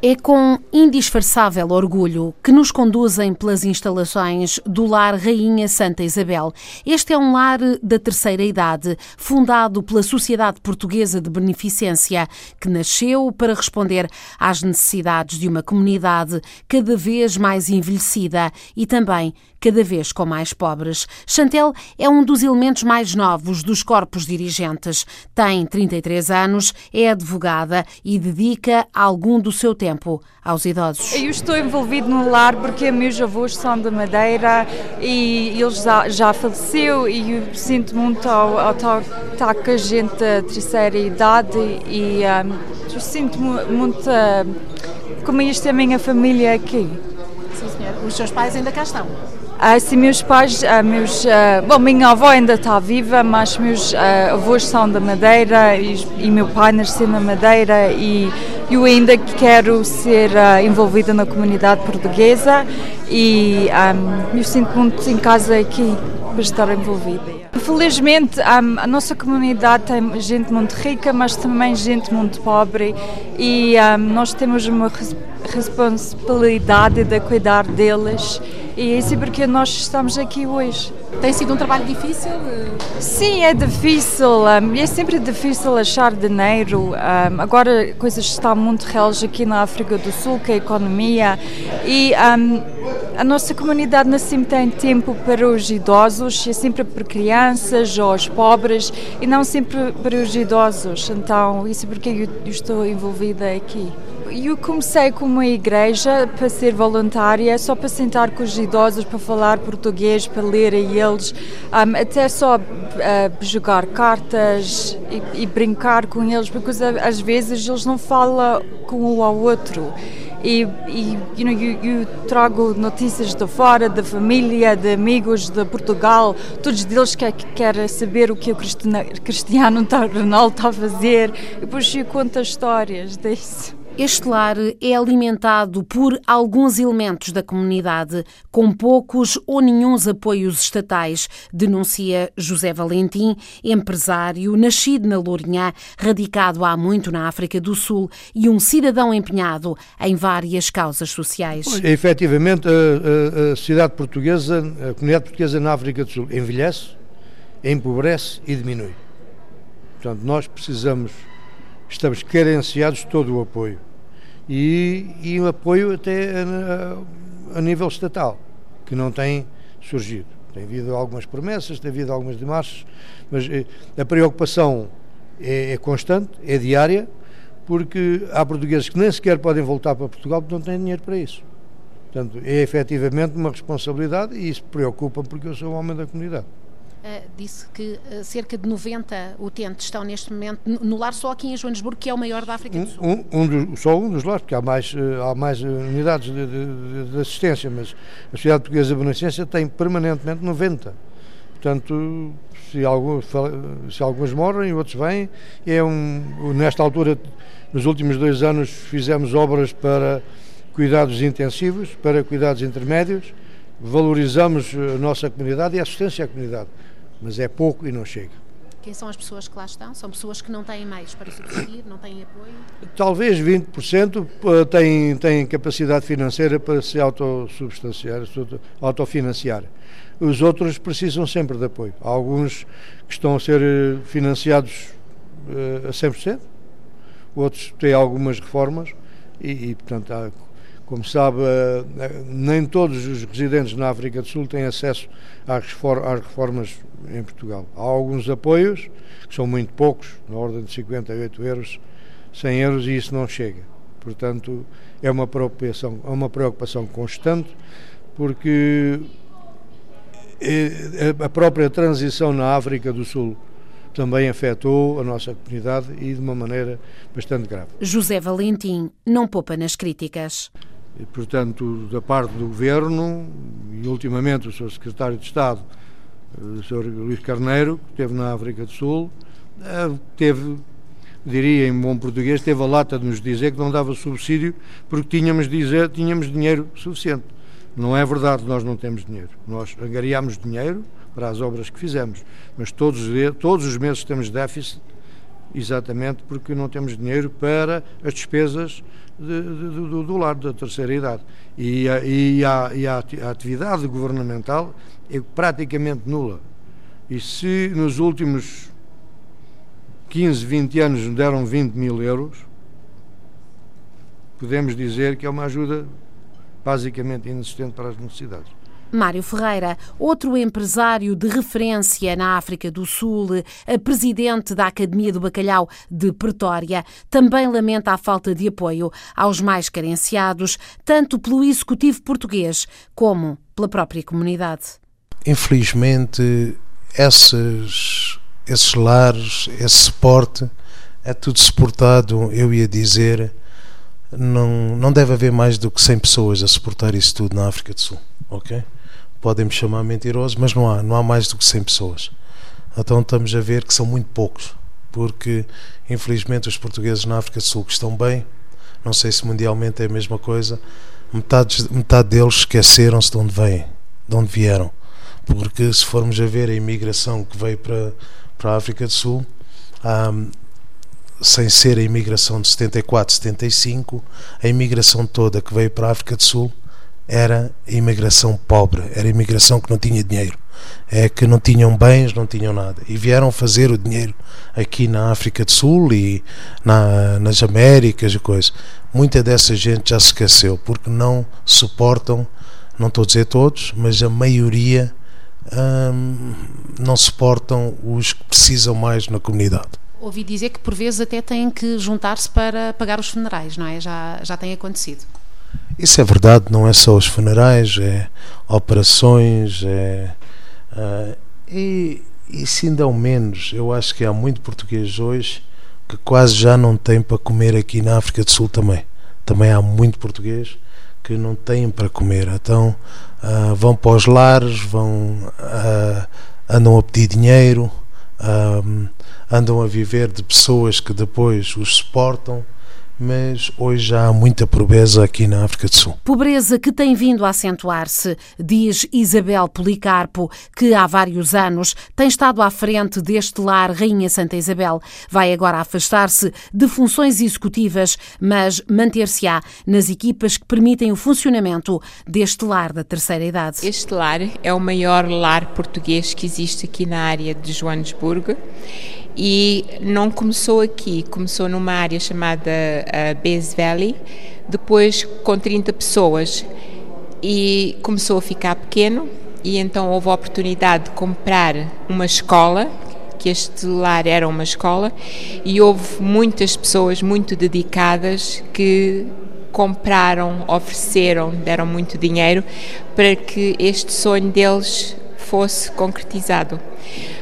É com indisfarçável orgulho que nos conduzem pelas instalações do Lar Rainha Santa Isabel. Este é um lar da terceira idade, fundado pela Sociedade Portuguesa de Beneficência, que nasceu para responder às necessidades de uma comunidade cada vez mais envelhecida e também cada vez com mais pobres. Chantel é um dos elementos mais novos dos corpos dirigentes. Tem 33 anos, é advogada e dedica algum do seu tempo aos idosos. Eu estou envolvido no lar porque meus avós são de Madeira e eles já, já faleceu e eu sinto muito ao, ao estar, estar com a gente da terceira idade e um, eu sinto muito como isto é a minha família aqui. Sim, senhor. Os seus pais ainda cá estão? Ah, sim, meus pais, ah, meus, ah, bom, minha avó ainda está viva, mas meus avós são da Madeira e, e, meu pai nasceu na Madeira e eu ainda quero ser envolvida na comunidade portuguesa e eu sinto muito em casa aqui para estar envolvida. Felizmente, a nossa comunidade tem gente muito rica, mas também gente muito pobre e um, nós temos uma responsabilidade de cuidar deles e é isso porque nós estamos aqui hoje. Tem sido um trabalho difícil? Sim, é difícil. É sempre difícil achar dinheiro. Agora coisas estão muito reais aqui na África do Sul, que é a economia. E a nossa comunidade não sempre tem tempo para os idosos, é sempre para crianças ou os pobres e não sempre para os idosos. Então, isso é porque eu estou envolvida aqui. Eu comecei com uma igreja para ser voluntária, só para sentar com os idosos, para falar português, para ler a eles, um, até só uh, jogar cartas e, e, brincar com eles, porque às vezes eles não falam com um ao outro. E, e you know, eu, eu, trago notícias de fora, da família, de amigos de Portugal, todos deles que querem saber o que o Cristiano Ronaldo está a fazer, e depois eu conto histórias disso. Este lar é alimentado por alguns elementos da comunidade, com poucos ou nenhums apoios estatais, denuncia José Valentim, empresário nascido na Lourinhã, radicado há muito na África do Sul e um cidadão empenhado em várias causas sociais. efetivamente, a, a, a sociedade portuguesa, a comunidade portuguesa na África do Sul envelhece, empobrece e diminui. Portanto, nós precisamos, estamos carenciados de todo o apoio e, e o apoio até a, a, nível estatal, que não tem surgido. Tem havido algumas promessas, tem havido algumas demarches, mas eh, a preocupação é, é, constante, é diária, porque há portugueses que nem sequer podem voltar para Portugal porque não têm dinheiro para isso. Portanto, é efetivamente uma responsabilidade e isso preocupa porque eu sou um homem da comunidade. Uh, disse que uh, cerca de 90 utentes estão neste momento no lar só aqui em Joanesburgo, que é o maior da África do Sul. Um, um dos, só um dos lares, porque há mais, uh, há mais unidades de, de, de, assistência, mas a Sociedade Portuguesa de Beneficência tem permanentemente 90. Portanto, se, alguns, se alguns morrem, outros vêm, é um, nesta altura, nos últimos dois anos, fizemos obras para cuidados intensivos, para cuidados intermédios, valorizamos a nossa comunidade e a assistência à comunidade mas é pouco e não chega. Quem são as pessoas que lá estão? São pessoas que não têm meios para subsistir, não têm apoio? Talvez 20% eh, têm, têm capacidade financeira para se autossubstanciar, autofinanciar. Os outros precisam sempre de apoio. Há alguns que estão a ser eh, financiados uh, a 100%, outros têm algumas reformas e, e portanto, há como sabe, eh, eh, nem todos os residentes na África do Sul têm acesso às reformas em Portugal. Há alguns apoios, que são muito poucos, na ordem de 58 euros, 100 euros, e isso não chega. Portanto, é uma preocupação, é uma preocupação constante, porque eh, a própria transição na África do Sul também afetou a nossa comunidade e de uma maneira bastante grave. José Valentim não poupa nas críticas. Portanto, da parte do Governo e ultimamente o Sr. Secretário de Estado, eh, o Sr. Luís Carneiro, que esteve na África do Sul, eh, teve, diria em bom português, teve a lata de nos dizer que não dava subsídio porque tínhamos, dizer, tínhamos dinheiro suficiente. Não é verdade, nós não temos dinheiro. Nós angariamos dinheiro para as obras que fizemos, mas todos, todos os meses temos déficit exatamente porque não temos dinheiro para as despesas de, de, do, do lar da terceira idade. E, a, e, a, e a, atividade governamental é praticamente nula. E se nos últimos 15, 20 anos nos deram 20 mil euros, podemos dizer que é uma ajuda basicamente inexistente para as necessidades. Mário Ferreira, outro empresário de referência na África do Sul, presidente da Academia do Bacalhau de Pretória, também lamenta a falta de apoio aos mais carenciados, tanto pelo executivo português como pela própria comunidade. Infelizmente, esses, esses lares, esse suporte, é tudo suportado, eu ia dizer, não, não deve haver mais do que 100 pessoas a suportar isso tudo na África do Sul, ok? Podem me chamar mentiroso, mas não há, não há mais do que 100 pessoas. Então estamos a ver que são muito poucos, porque infelizmente os portugueses na África do Sul que estão bem, não sei se mundialmente é a mesma coisa, metade, metade deles esqueceram-se de onde vêm, de onde vieram. Porque se formos a ver a imigração que veio para, para a África do Sul, um, sem ser a imigração de 74, 75, a imigração toda que veio para a África do Sul era a imigração pobre, era a imigração que não tinha dinheiro, é que não tinham bens, não tinham nada. E vieram fazer o dinheiro aqui na África do Sul e na, nas Américas e coisas. Muita dessa gente já se esqueceu porque não suportam, não estou a dizer todos, mas a maioria hum, não suportam os que precisam mais na comunidade. Ouvi dizer que por vezes até têm que juntar-se para pagar os funerais, não é? Já, já tem acontecido. Isso é verdade, não é só os funerais, é operações, é. Uh, e, se ainda ao menos, eu acho que há muito português hoje que quase já não tem para comer aqui na África do Sul também. Também há muito português que não têm para comer. Então uh, vão para os lares, vão, uh, andam a pedir dinheiro, andam a viver de pessoas que depois os suportam mas hoje já há muita pobreza aqui na África do Sul. Pobreza que tem vindo a acentuar-se, diz Isabel Policarpo, que há vários anos tem estado à frente deste lar Rainha Santa Isabel. Vai agora afastar-se de funções executivas, mas manter-se-á nas equipas que permitem o funcionamento deste lar da terceira idade. Este lar é o maior lar português que existe aqui na área de Joanesburgo e não começou aqui, começou numa área chamada uh, Bez Valley, depois com 30 pessoas. E começou a ficar pequeno e então houve a oportunidade de comprar uma escola que este lar era uma escola e houve muitas pessoas muito dedicadas que compraram, ofereceram, deram muito dinheiro para que este sonho deles fosse concretizado.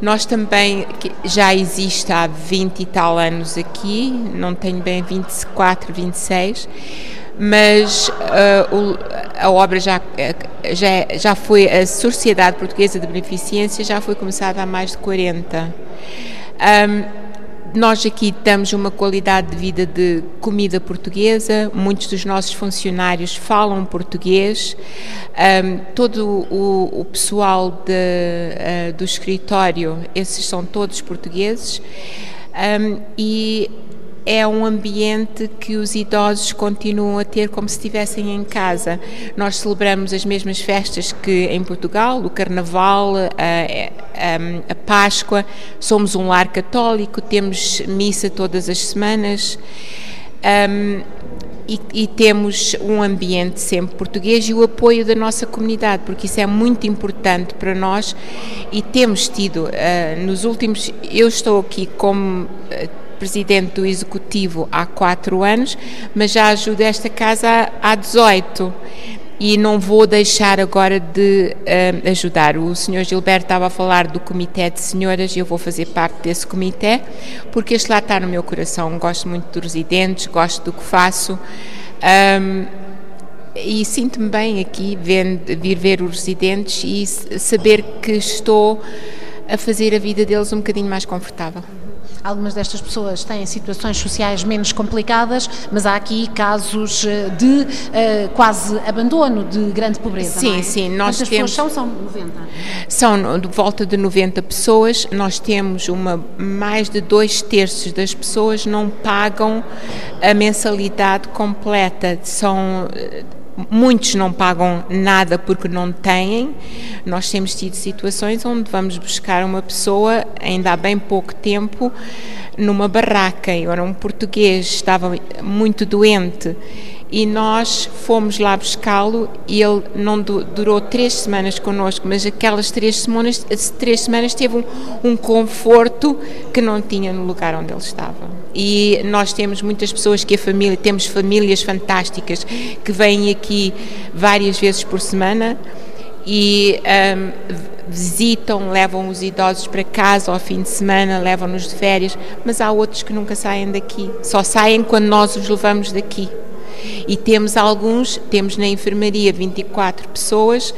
Nós também, já existe há 20 e tal anos aqui, não tenho bem 24, 26, mas uh, o, a obra já, já, já foi, a Sociedade Portuguesa de Beneficência já foi começada há mais de 40. Um, nós aqui damos uma qualidade de vida de comida portuguesa, muitos dos nossos funcionários falam português, um, todo o, o pessoal de, uh, do escritório, esses são todos portugueses, um, e é um ambiente que os idosos continuam a ter como se estivessem em casa. Nós celebramos as mesmas festas que em Portugal, o Carnaval, a, a, a Páscoa. Somos um lar católico, temos missa todas as semanas. Um, e, e, temos um ambiente sempre português e o apoio da nossa comunidade, porque isso é muito importante para nós e temos tido uh, nos últimos. Eu estou aqui como. Uh, presidente do Executivo há quatro anos, mas já ajudo esta casa há 18 e não vou deixar agora de uh, ajudar. O senhor Gilberto estava a falar do comitê de senhoras e eu vou fazer parte desse comitê, porque este lá está no meu coração. Gosto muito dos residentes, gosto do que faço. Um, e sinto-me bem aqui vendo, vir ver os residentes e saber que estou a fazer a vida deles um bocadinho mais confortável. Algumas destas pessoas têm situações sociais menos complicadas, mas há aqui casos eh, de uh, quase abandono, de grande pobreza. Sim, é? sim. Nós Quantas temos, pessoas são? São 90? São de volta de 90 pessoas. Nós temos uma, mais de dois terços das pessoas não pagam a mensalidade completa. São Muitos não pagam nada porque não têm. Nós temos tido situações onde vamos buscar uma pessoa, ainda há bem pouco tempo, numa barraca. Era um português, estava muito doente e nós fomos lá buscá-lo e ele não durou três semanas connosco, mas aquelas três semanas, três semanas teve um, um conforto que não tinha no lugar onde ele estava. E nós temos muitas pessoas que a família, temos famílias fantásticas que vêm aqui várias vezes por semana e um, visitam, levam os idosos para casa ao fim de semana, levam-nos de férias, mas há outros que nunca saem daqui, só saem quando nós os levamos daqui. E temos alguns, temos na enfermaria 24 pessoas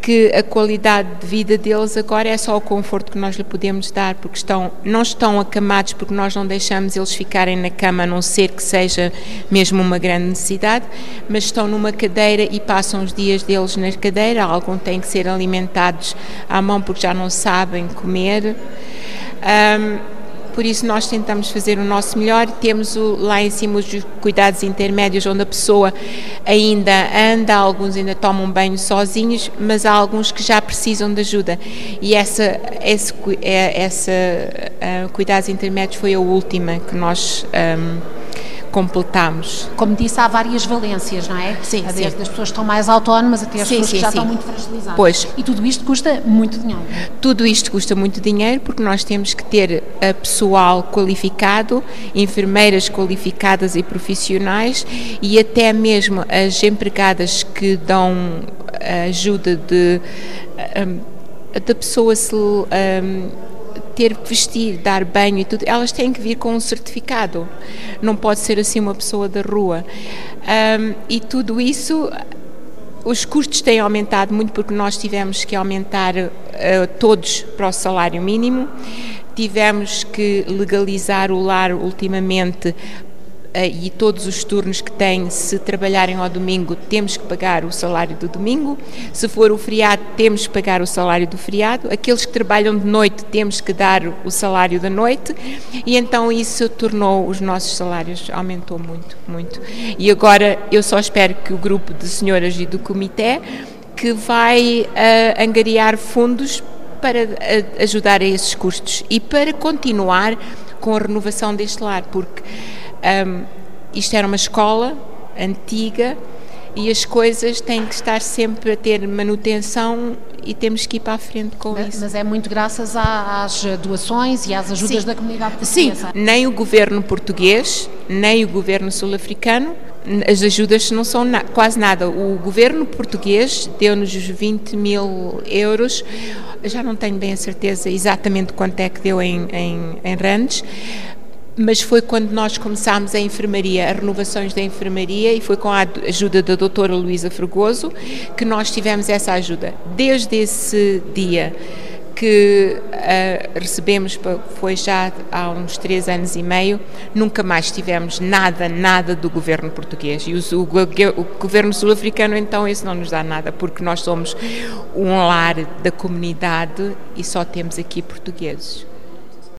que a qualidade de vida deles agora é só o conforto que nós lhe podemos dar, porque estão, não estão acamados, porque nós não deixamos eles ficarem na cama, a não ser que seja mesmo uma grande necessidade, mas estão numa cadeira e passam os dias deles na cadeira. Alguns têm que ser alimentados à mão porque já não sabem comer. Um, por isso nós tentamos fazer o nosso melhor. Temos o, lá em cima os cuidados intermédios, onde a pessoa ainda anda, alguns ainda tomam banho sozinhos, mas há alguns que já precisam de ajuda. E essa, esse, é, essa uh, cuidados intermédios foi a última que nós um, completamos. Como disse, há várias valências, não é? Sim, Desde sim. as pessoas que estão mais autónomas até as sim, pessoas sim, que já sim. estão muito fragilizadas. Pois. E tudo isto custa muito dinheiro. Tudo isto custa muito dinheiro porque nós temos que ter eh, pessoal qualificado, enfermeiras qualificadas e profissionais e até mesmo as empregadas que dão eh, ajuda de eh, da pessoa se um, ter que vestir, dar banho e tudo, elas têm que vir com um certificado. Não pode ser assim uma pessoa da rua. Um, e tudo isso os custos têm aumentado muito porque nós tivemos que aumentar uh, todos para o salário mínimo, tivemos que legalizar o lar ultimamente e todos os turnos que têm, se trabalharem ao domingo, temos que pagar o salário do domingo. Se for o feriado, temos que pagar o salário do feriado. Aqueles que trabalham de noite, temos que dar o salário da noite. E então isso tornou os nossos salários, aumentou muito, muito. E agora eu só espero que o grupo de senhoras e do comitê que vai uh, angariar fundos para uh, ajudar a esses custos e para continuar com a renovação deste lar, porque um, isto era uma escola antiga e as coisas têm que estar sempre a ter manutenção e temos que ir para a frente com mas, isso. Mas é muito graças às doações e às ajudas Sim. da comunidade Sim, portuguesa. nem o governo português, nem o governo sul-africano, as ajudas não são na, quase nada. O governo português deu-nos 20 mil euros, já não tenho bem a certeza exatamente quanto é que deu em, em, em randes, mas foi quando nós começámos a enfermaria, as renovações da enfermaria, e foi com a ajuda da doutora Luísa Fregoso que nós tivemos essa ajuda. Desde esse dia que uh, recebemos, foi já há uns três anos e meio, nunca mais tivemos nada, nada do governo português. E o, o, o governo sul-africano, então, esse não nos dá nada, porque nós somos um lar da comunidade e só temos aqui portugueses.